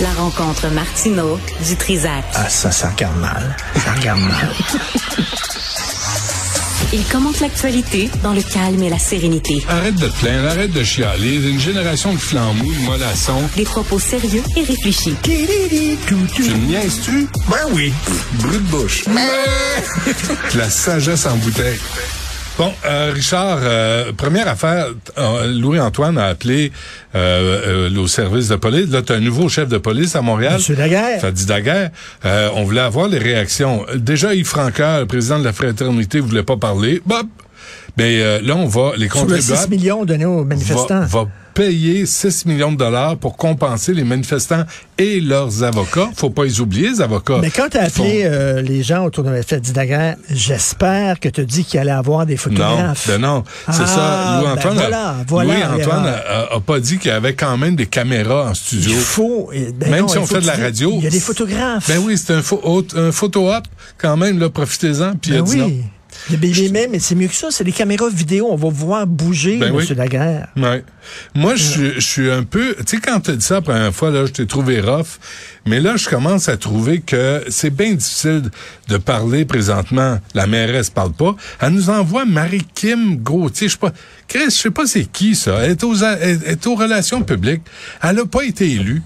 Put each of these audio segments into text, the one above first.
La rencontre Martino du Trizac. Ah, ça, ça regarde mal. Ça regarde mal. Il commente l'actualité dans le calme et la sérénité. Arrête de te plaindre, arrête de chialer. Une génération de flambous, de mollassons. Des propos sérieux et réfléchis. Tu me niaises-tu? Ben oui. Brut de bouche. La sagesse en bouteille. Bon, euh, Richard, euh, première affaire, euh, Louis-Antoine a appelé euh, euh, au service de police. Là, tu un nouveau chef de police à Montréal. Monsieur Daguerre. Ça dit Daguerre. Euh, on voulait avoir les réactions. Déjà, Yves Francaire, le président de la fraternité, voulait pas parler. Bop! Mais euh, là, on va, les Sur le 6 contribuables millions donnés aux manifestants. va, va payer 6 millions de dollars pour compenser les manifestants et leurs avocats. Faut pas les oublier, les avocats. Mais quand tu as Font- appelé euh, les gens autour de la fête Daguerre, j'espère que tu as dit qu'il allait avoir des Non, photographes. ben non, c'est Ah, ça. Louis-Antoine ben a- voilà, voilà Louis-Antoine l'erreur. a, a- a pas dit qu'il y avait quand même des caméras en studio. Il faut. eh, ben Même non, si on fait de la radio. Il y a des photographes. Ben oui, c'est un, photo-op quand même, profitez-en. Puis il a Ben non. Mais, c'est mieux que ça, c'est des caméras vidéo. On va voir bouger, Ben oui. M. Daguerre. Ouais. Moi, je, suis- je suis un peu... Tu sais, quand tu as dit ça la première fois, là, je t'ai trouvé rough. Mais là, je commence à trouver que c'est bien difficile de parler présentement. La mairesse parle pas. Elle nous envoie Marie-Kim Gauthier. Je sais pas... Chris, je sais pas c'est qui, ça. Elle est aux, elle est aux relations publiques. Elle a pas été élue.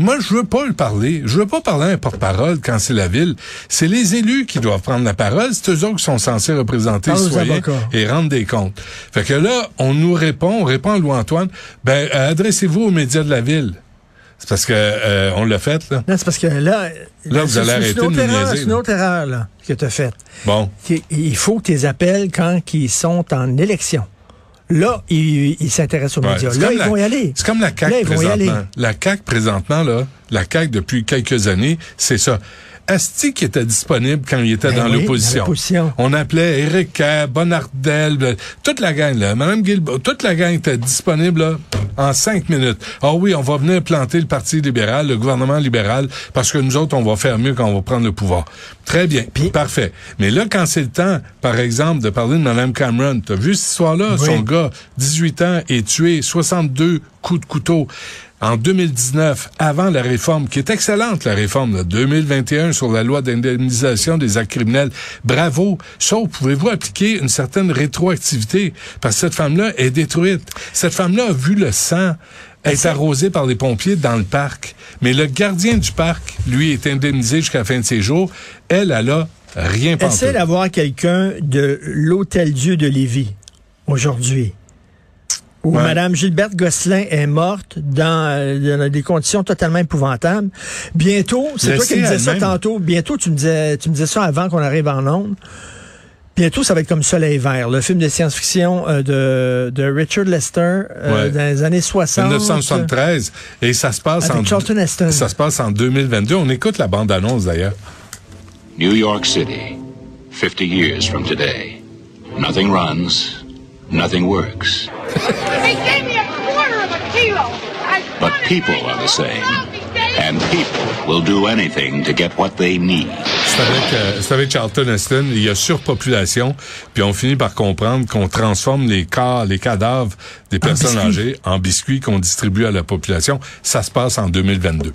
Moi, je veux pas le parler. Je veux pas parler à un porte-parole quand c'est la ville. C'est les élus qui doivent prendre la parole. C'est eux autres qui sont censés représenter les citoyens avocats. et rendre des comptes. Fait que là, on nous répond, on répond à Louis-Antoine, ben, euh, adressez-vous aux médias de la ville. C'est parce que euh, on l'a fait, là. Non, c'est parce que là. Là, vous allez arrêter une de nous erreur, C'est une autre erreur, là, que tu as faite. Bon. Il faut que tu les appelles quand ils sont en élection. Là, ils ils s'intéressent aux Ouais. médias. Là, ils la- vont y aller. C'est comme la CAQ Là, ils vont y aller. La CAQ présentement, là, la CAQ depuis quelques années, c'est ça. Asti qui était disponible quand il était Ben dans oui, l'opposition. On appelait Éric Kerr, Bonardel, toute la gang, là. Madame Guilbeault, toute la gang était disponible, là, en cinq minutes. Ah oui, on va venir planter le Parti libéral, le gouvernement libéral, parce que nous autres, on va faire mieux quand on va prendre le pouvoir. Très bien. Puis- Parfait. Mais là, quand c'est le temps, par exemple, de parler de Mme Cameron, t'as vu cette histoire-là? Oui. Son gars, 18 ans, est tué, 62 coups de couteau. En 2019, avant la réforme, qui est excellente, la réforme, là, 2021 sur la loi d'indemnisation des actes criminels. Bravo. Sauf, pouvez-vous appliquer une certaine rétroactivité? Parce que cette femme-là est détruite. Cette femme-là a vu le sang être arrosé par les pompiers dans le parc. Mais le gardien du parc, lui, est indemnisé jusqu'à la fin de ses jours. Elle, elle a rien pensé. Essaie d'avoir quelqu'un de l'Hôtel Dieu de Lévis aujourd'hui? Où Ouais. Mme Gilberte Gosselin est morte dans, euh, dans des conditions totalement épouvantables. Bientôt, c'est toi qui me disais ça tantôt, bientôt tu me disais, tu me disais ça avant qu'on arrive en ondes. Bientôt, ça va être comme Soleil vert, le film de science-fiction euh, de, de Richard Lester euh, Ouais. dans les années 60. 1973 et ça se passe Avec en Charlton Heston. ça se passe en 2022. On écoute la bande annonce d'ailleurs. New York City, 50 years from today. Nothing runs, nothing works. They gave me a quarter of a kilo. I But people are the same. And people will do anything to get what they need. C'est avec, euh, avec Charlton Heston. Il y a surpopulation, puis on finit par comprendre qu'on transforme les corps, les cadavres des personnes âgées en biscuits qu'on distribue à la population. Ça se passe en 2022.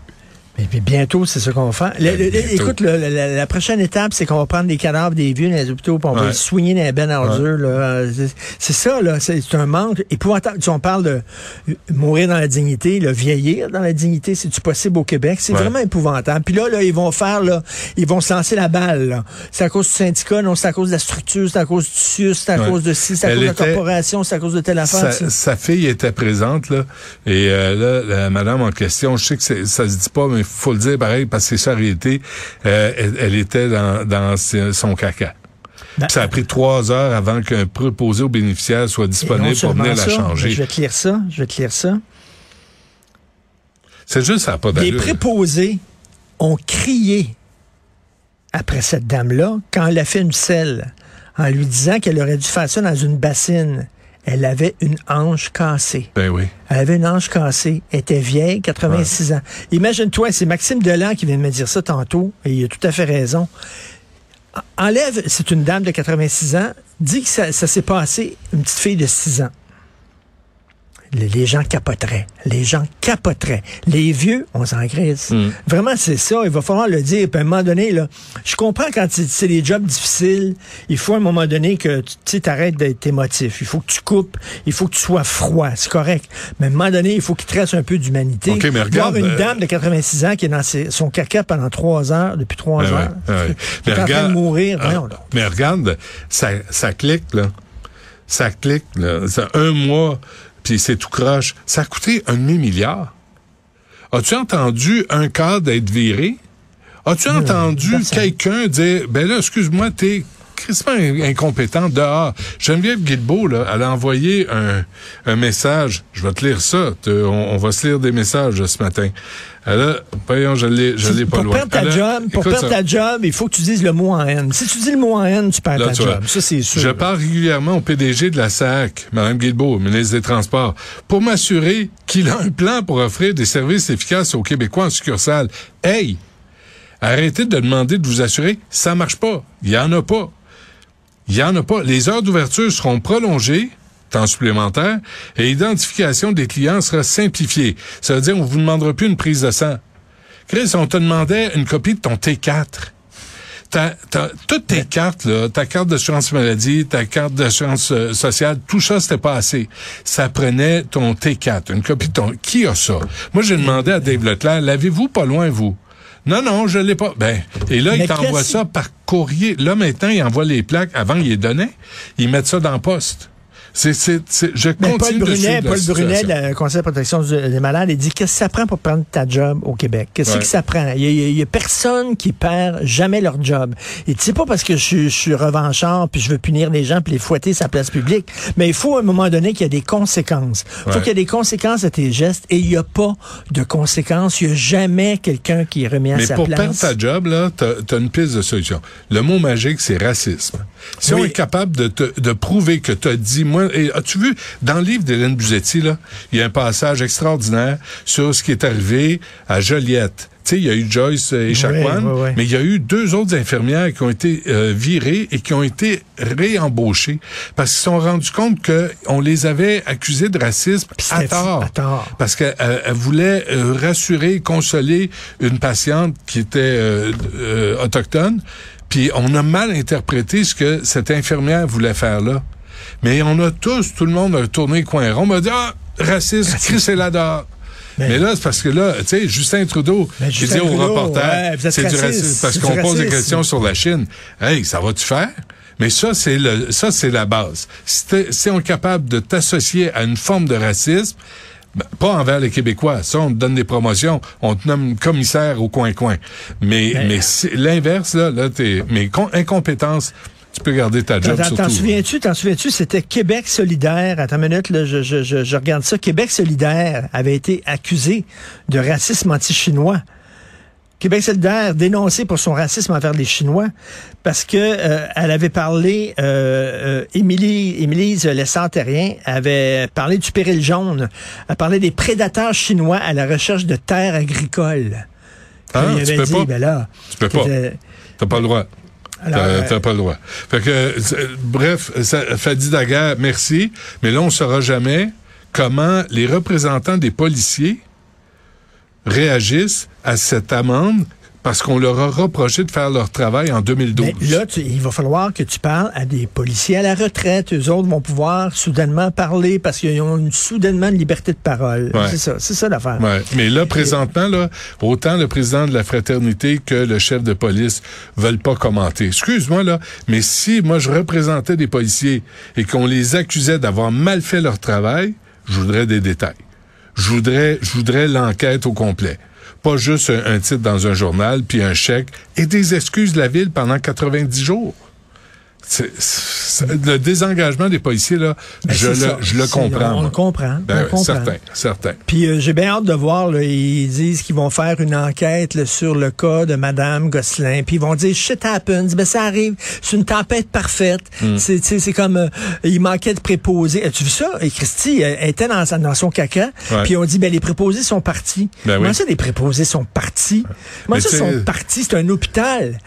Mais, mais bientôt, c'est ce qu'on va faire. Le- le- le- bientôt. écoute, le- la, prochaine étape, c'est qu'on va prendre des cadavres des vieux dans les hôpitaux, puis on va les soigner dans les bennes à C'est ça, là. C'est un manque épouvantable. Tu on parle de euh, mourir dans la dignité, le vieillir dans la dignité, c'est-tu possible au Québec? C'est Ouais. vraiment épouvantable. Puis là, là, ils vont faire, là, ils vont se lancer la balle. C'est à cause du syndicat, non, c'est à cause de la structure, c'est à cause du CIUS, c'est à cause de ci, c'est à Elle cause de la corporation, c'est à cause de telle affaire. Sa, fille était présente là et euh, là la madame en question, je sais que ça se dit pas mais faut le dire pareil parce que c'est ça la réalité. euh, elle, elle était dans, son caca. Ben- Puis ça a pris trois heures avant qu'un préposé aux bénéficiaires soit disponible pour venir la ça, changer. Je vais te lire ça, je vais te lire ça. C'est juste ça n'a pas Les préposés ont crié après cette dame-là quand elle a fait une selle en lui disant qu'elle aurait dû faire ça dans une bassine. Elle avait une hanche cassée. Ben oui. Elle avait une hanche cassée. Elle était vieille, 86 ans. Imagine-toi, c'est Maxime Delan qui vient de me dire ça tantôt, et il a tout à fait raison. Enlève, c'est une dame de 86 ans, dit que ça, ça s'est passé une petite fille de 6 ans. Les, gens capoteraient. Les gens capoteraient. Les vieux, on s'en crisse. Mm. Vraiment, c'est ça. Il va falloir le dire. Puis à un moment donné, là, je comprends quand c'est- c'est des jobs difficiles, il faut à un moment donné que tu t'arrêtes d'être émotif. Il faut que tu coupes. Il faut que tu sois froid. C'est correct. Mais à un moment donné, il faut qu'il te reste un peu d'humanité. OK, mais regarde, Voir une euh, dame de 86 ans qui est dans ses- son caca pendant trois heures, depuis trois Ouais, heures, ouais, ouais. qui est en train de mourir. ah, Voyons mais regarde, ça, ça clique, là. Ça clique, là. Ça, un mois, puis c'est tout croche. Ça a coûté un demi-milliard. As-tu entendu un cas d'être viré? As-tu entendu personne. quelqu'un dire, ben là, excuse-moi, t'es crispement in- incompétent dehors. Geneviève Guilbeault, là, elle a envoyé un, un message. Je vais te lire ça. Te- on, on va se lire des messages ce matin. Elle a, voyons, je l'ai, je l'ai pas pour loin. perdre ta a- job, pour perdre ça. ta job, il faut que tu dises le mot en N. Si tu dis le mot en N, tu perds Là, ta tu vois. job. Ça, c'est sûr. Je parle régulièrement au PDG de la SAC, Mme Guilbeault, ministre des Transports, pour m'assurer qu'il a un plan pour offrir des services efficaces aux Québécois en succursale. Hey! Arrêtez de demander de vous assurer, ça marche pas. Il y en a pas. Il y en a pas. Les heures d'ouverture seront prolongées, temps supplémentaire, et l'identification des clients sera simplifiée. Ça veut dire, on vous demandera plus une prise de sang. Chris, on te demandait une copie de ton T4 ta, ta- toutes tes cartes, là, ta carte d'assurance maladie, ta carte d'assurance euh, sociale, tout ça, c'était pas assez. Ça prenait ton T4, une copie de ton... Qui a ça? Moi, j'ai demandé à Dave Leclerc, l'avez-vous pas loin, vous? Non, non, je l'ai pas. Ben, et là, Mais il t'envoie ça par courrier. Là, maintenant, il envoie les plaques. Avant, il les donnait. Ils mettent ça dans poste. C'est, c'est, c'est, je Mais Paul continue de Brunet, Paul Brunet, le Conseil de protection des malades, il dit qu'est-ce que ça prend pour prendre ta job au Québec? Qu'est-ce Ouais. que ça prend? Il y, a, personne qui perd jamais leur job. Et c'est pas parce que je, suis- je suis revanchard puis je veux punir les gens puis les fouetter sa place publique, mais il faut à un moment donné qu'il y ait des conséquences. Il faut Ouais. qu'il y ait des conséquences à tes gestes et il n'y a pas de conséquences. Il n'y a jamais quelqu'un qui est remis à Mais sa pour place. perdre ta job, là, t'as as une piste de solution. Le mot magique, c'est racisme. Si on est capable de, te- de prouver que tu as dit, moi, et as-tu vu, dans le livre d'Hélène Buzetti, là, il y a un passage extraordinaire sur ce qui est arrivé à Joliette. Tu sais, il y a eu Joyce et oui, oui. mais il y a eu deux autres infirmières qui ont été euh, virées et qui ont été réembauchées parce qu'ils se sont rendus compte qu'on les avait accusées de racisme à tort. à tort. Parce qu'elle elle- elle voulait euh, rassurer, consoler une patiente qui était euh, euh, autochtone. Puis on a mal interprété ce que cette infirmière voulait faire là. Mais on a tous, tout le monde a tourné le coin rond. On m'a dit, ah, raciste, Chris là. Mais- Mais là, c'est parce que là, tu sais, Justin Trudeau, Mais qui dit au reporter, ouais, c'est du racisme, parce qu'on pose des questions sur la Chine. Hey, ça va-tu faire? Mais ça, c'est le, ça, c'est la base. Si, si on est capable de t'associer à une forme de racisme, ben, pas envers les Québécois. Ça, on te donne des promotions. On te nomme commissaire au coin-coin. Mais, mais, c'est l'inverse, là, là, t'es, mais incompétence, tu peux garder ta job T'en- souviens-tu, t'en souviens-tu, c'était Québec solidaire. Attends une minute, là, je, je, je, je regarde ça. Québec solidaire avait été accusé de racisme anti-chinois. Québec solidaire dénoncé pour son racisme envers les Chinois parce que euh, elle avait parlé, euh, euh, Émilie, Émilie Lessard-Terrien avait parlé du péril jaune, elle parlait des prédateurs chinois à la recherche de terres agricoles. Ah, tu peux dit, pas. ben là, Tu peux pas. c'était- T'as pas le droit. T'as euh, t'as pas le droit. Fait que, bref, ça, Fadi Daguerre, merci. Mais là, on saura jamais comment les représentants des policiers réagissent à cette amende parce qu'on leur a reproché de faire leur travail en 2012. Mais là, tu- il va falloir que tu parles à des policiers à la retraite. Eux autres vont pouvoir soudainement parler parce qu'ils ont une, soudainement une liberté de parole. Ouais. C'est ça, c'est ça l'affaire. Ouais. Mais là, présentement, là, autant le président de la fraternité que le chef de police veulent pas commenter. Excuse-moi, là, mais si moi je représentais des policiers et qu'on les accusait d'avoir mal fait leur travail, je voudrais des détails. Je voudrais, je voudrais l'enquête au complet. Pas juste un, titre dans un journal, puis un chèque, et des excuses de la ville pendant 90 jours. Le désengagement des policiers, là, Ben, je, le, ça. je le comprends. On le comprend. Ben on comprend. certain, certain. Puis euh, j'ai bien hâte de voir, là, ils disent qu'ils vont faire une enquête là, sur le cas de Madame Gosselin. Puis ils vont dire shit happens, ben ça arrive, c'est une tempête parfaite. Hmm. C'est comme euh, il manquait de préposés. As-tu vu ça? Et Christy euh, elle était dans, son caca. Ouais. Puis on dit ben les préposés sont partis. Ben Comment oui. ça les préposés sont partis? Comment Mais ça sont partis? C'est un hôpital.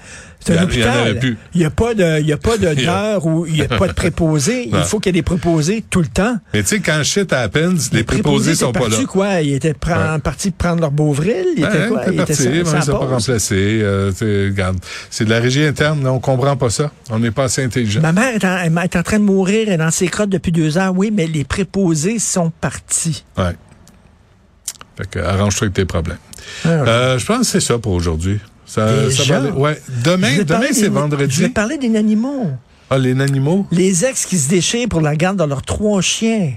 C'est un Il en- en hôpital. n'y a pas de, il y a pas d'heure où il n'y a pas de préposés. Il faut qu'il y ait des préposés tout le temps. Mais tu sais, quand shit happens, les préposés sont étaient pas là. quoi? Ils étaient pre- Ouais. partis prendre leur beauvril? Ils étaient Ouais, quoi? Ils étaient sans- ils sont pas remplacés. euh, regarde, c'est de la régie interne, là, on comprend pas ça. On n'est pas assez intelligent. Ma mère est en, elle est en train de mourir, elle est dans ses crottes depuis deux heures. Oui, mais les préposés sont partis. Ouais. Fait que arrange-toi avec tes problèmes. Ah, Euh, je pense que c'est ça pour aujourd'hui. Ça, ça Déjà? va aller- Ouais. Je Demain, demain c'est des- Je vendredi. vais parler des animaux. Ah, les animaux? Les ex qui se déchirent pour la garde de leurs trois chiens.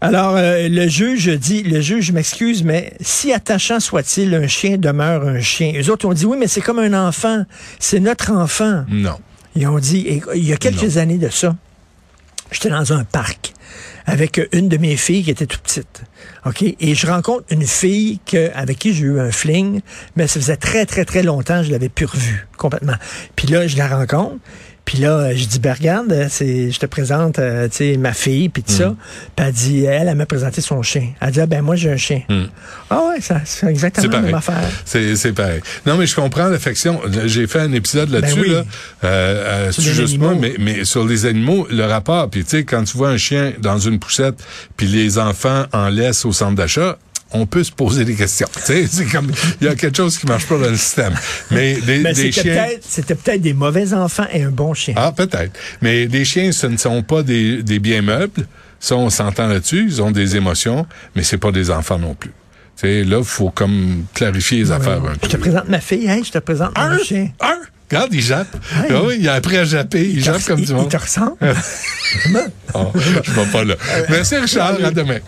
Alors, euh, le juge dit, le juge, m'excuse, mais si attachant soit-il, un chien demeure un chien. Les autres ont dit, oui, mais c'est comme un enfant. C'est notre enfant. Non. Ils ont dit, et- il y a quelques années de ça, j'étais dans un parc avec une de mes filles qui était toute petite. Et je rencontre une fille avec qui j'ai eu un fling, mais ça faisait très, très, très longtemps je l'avais plus revue, complètement. Puis là, je la rencontre. Puis là, je dis, ben regarde, euh, c'est, je te présente, euh, tu sais, ma fille, puis tout ça. Puis elle dit, elle, elle m'a présenté son chien. Elle dit, ah, ben moi, j'ai un chien. Ah ouais, ça, c'est exactement C'est la même affaire. C'est, c'est pareil. Non, mais je comprends l'affection. J'ai fait un épisode là-dessus, Ben oui. là, euh, euh, Sur mais, mais sur les animaux, le rapport. Puis tu sais, quand tu vois un chien dans une poussette, puis les enfants en laissent au centre d'achat, on peut se poser des questions. Tu sais, c'est comme il y a quelque chose qui marche pas dans le système. Mais des, Mais des chiens. c'était peut-être des mauvais enfants et un bon chien. Ah, peut-être. Mais les chiens, ce ne sont pas des, des biens meubles. Ça, on s'entend là-dessus. Ils ont des émotions, mais c'est pas des enfants non plus. Tu sais, là, faut comme clarifier les affaires un Je te peu. présente ma fille, hey, je te présente mon chien. Un! Regarde, il jappe. Hey. Ah oui, il a appris à japper. Il jappe comme il- du il monde. te ressemble? Oh, je vais pas là. Merci, Richard. À demain.